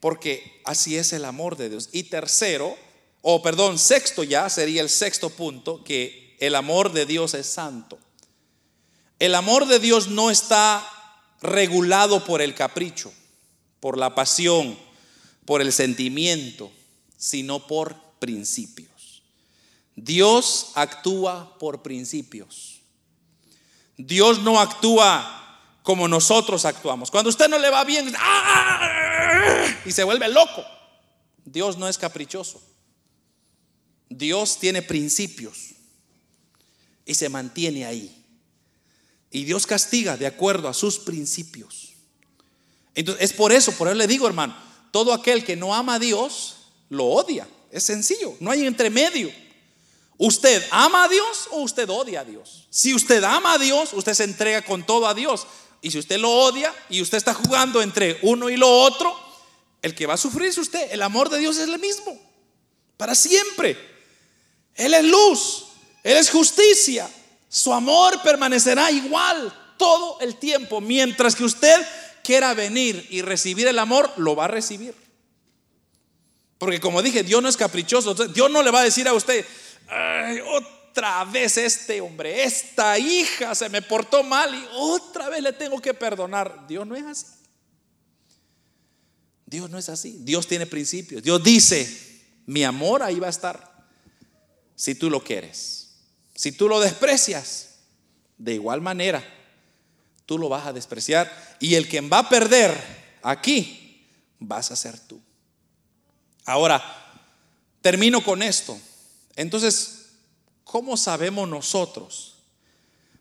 Porque así es el amor de Dios. Y tercero, o perdón, sexto ya sería el sexto punto, que el amor de Dios es santo. El amor de Dios no está regulado por el capricho, por la pasión, por el sentimiento, sino por principio. Dios actúa por principios. Dios no actúa como nosotros actuamos. Cuando usted no le va bien ¡ah! y se vuelve loco, Dios no es caprichoso. Dios tiene principios y se mantiene ahí. Y Dios castiga de acuerdo a sus principios. Entonces, es por eso, por eso le digo, hermano, todo aquel que no ama a Dios, lo odia. Es sencillo, no hay entremedio. ¿Usted ama a Dios o usted odia a Dios? Si usted ama a Dios, usted se entrega con todo a Dios. Y si usted lo odia y usted está jugando entre uno y lo otro, el que va a sufrir es usted. El amor de Dios es el mismo, para siempre. Él es luz, Él es justicia. Su amor permanecerá igual todo el tiempo. Mientras que usted quiera venir y recibir el amor, lo va a recibir. Porque como dije, Dios no es caprichoso. Dios no le va a decir a usted, otra vez este hombre, esta hija se me portó mal y otra vez le tengo que perdonar. Dios no es así. Dios no es así. Dios tiene principios. Dios dice, mi amor ahí va a estar si tú lo quieres. Si tú lo desprecias, de igual manera, tú lo vas a despreciar. Y el que va a perder aquí, vas a ser tú. Ahora, termino con esto. Entonces, ¿cómo sabemos nosotros?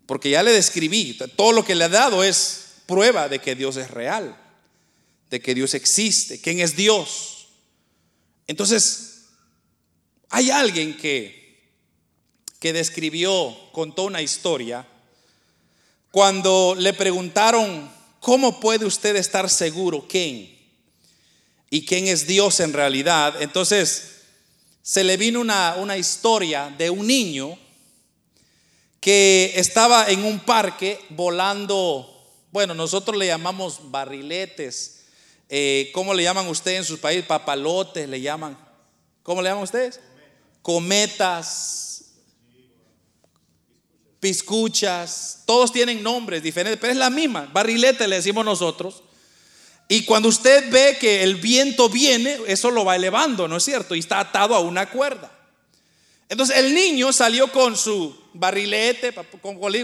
Porque ya le describí, todo lo que le he dado es prueba de que Dios es real, de que Dios existe, quién es Dios. Entonces, hay alguien que, que describió, contó una historia, cuando le preguntaron, ¿cómo puede usted estar seguro quién? Y quién es Dios en realidad. Entonces, se le vino una, una historia de un niño que estaba en un parque volando, bueno, nosotros le llamamos barriletes, eh, ¿cómo le llaman ustedes en sus países? Papalotes le llaman. ¿Cómo le llaman ustedes? Cometas, piscuchas, todos tienen nombres diferentes, pero es la misma, barrilete le decimos nosotros. Y cuando usted ve que el viento viene, eso lo va elevando, ¿no es cierto? Y está atado a una cuerda. Entonces el niño salió con su barrilete,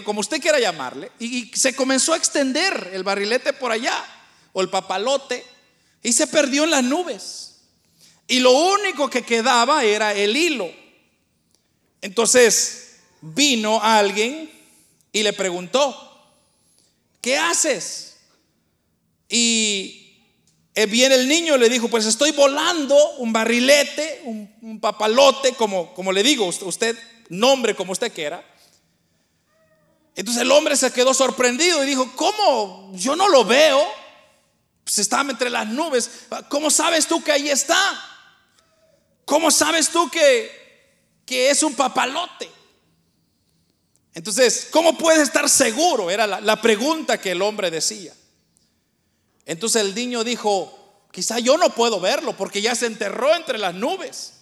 como usted quiera llamarle, y se comenzó a extender el barrilete por allá, o el papalote, y se perdió en las nubes. Y lo único que quedaba era el hilo. Entonces vino alguien y le preguntó, ¿qué haces? Y eh, viene el niño y le dijo, pues estoy volando un barrilete, un, papalote, como, como le digo, usted, nombre como usted quiera. Entonces el hombre se quedó sorprendido y dijo, ¿cómo? Yo no lo veo. Pues estaba entre las nubes. ¿Cómo sabes tú que ahí está? ¿Cómo sabes tú que, que es un papalote? Entonces, ¿cómo puedes estar seguro? Era la pregunta que el hombre decía. Entonces el niño dijo, quizá yo no puedo verlo porque ya se enterró entre las nubes.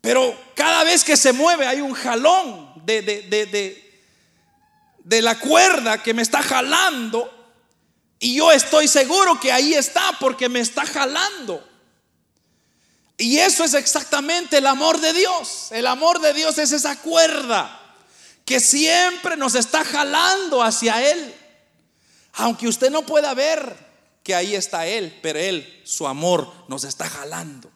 Pero cada vez que se mueve hay un jalón de, de, de, la cuerda que me está jalando. Y yo estoy seguro que ahí está porque me está jalando. Y eso es exactamente el amor de Dios. El amor de Dios es esa cuerda que siempre nos está jalando hacia Él. Aunque usted no pueda ver, que ahí está Él, pero Él, su amor, nos está jalando,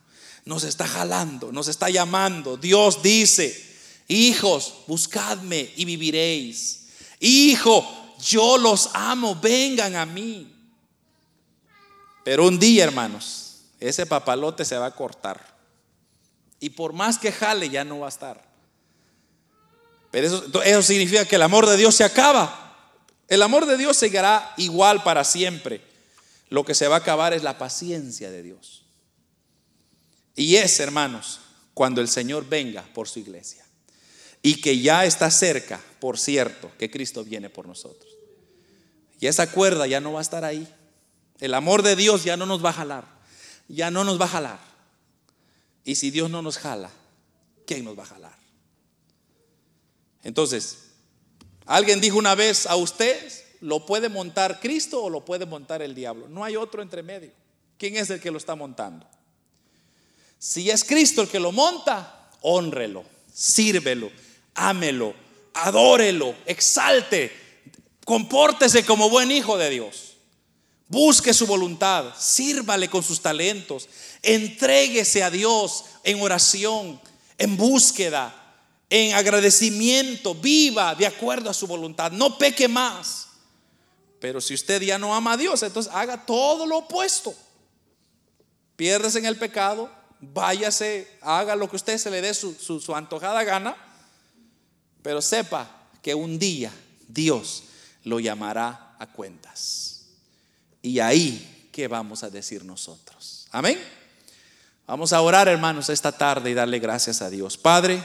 nos está jalando, nos está llamando. Dios dice, hijos, buscadme y viviréis. Hijo, yo los amo, vengan a mí. Pero un día, hermanos, ese papalote se va a cortar. Y por más que jale, ya no va a estar. Pero eso, eso significa que el amor de Dios se acaba. El amor de Dios seguirá igual para siempre. Lo que se va a acabar es la paciencia de Dios. Y es, hermanos, cuando el Señor venga por su iglesia. Y que ya está cerca, por cierto, que Cristo viene por nosotros. Y esa cuerda ya no va a estar ahí. El amor de Dios ya no nos va a jalar. Ya no nos va a jalar. Y si Dios no nos jala, ¿quién nos va a jalar? Entonces, alguien dijo una vez a ustedes, lo puede montar Cristo o lo puede montar el diablo. No hay otro entre medio. ¿Quién es el que lo está montando? Si es Cristo el que lo monta, honrelo, sírvelo, ámelo, adórelo, exalte, compórtese como buen hijo de Dios. Busque su voluntad, sírvale con sus talentos, entréguese a Dios en oración, en búsqueda, en agradecimiento, viva de acuerdo a su voluntad, no peque más. Pero si usted ya no ama a Dios, entonces haga todo lo opuesto. Piérdese en el pecado, váyase, haga lo que usted se le dé su, su antojada gana, pero sepa que un día Dios lo llamará a cuentas. Y ahí, ¿qué vamos a decir nosotros? Amén. Vamos a orar, hermanos, esta tarde y darle gracias a Dios. Padre,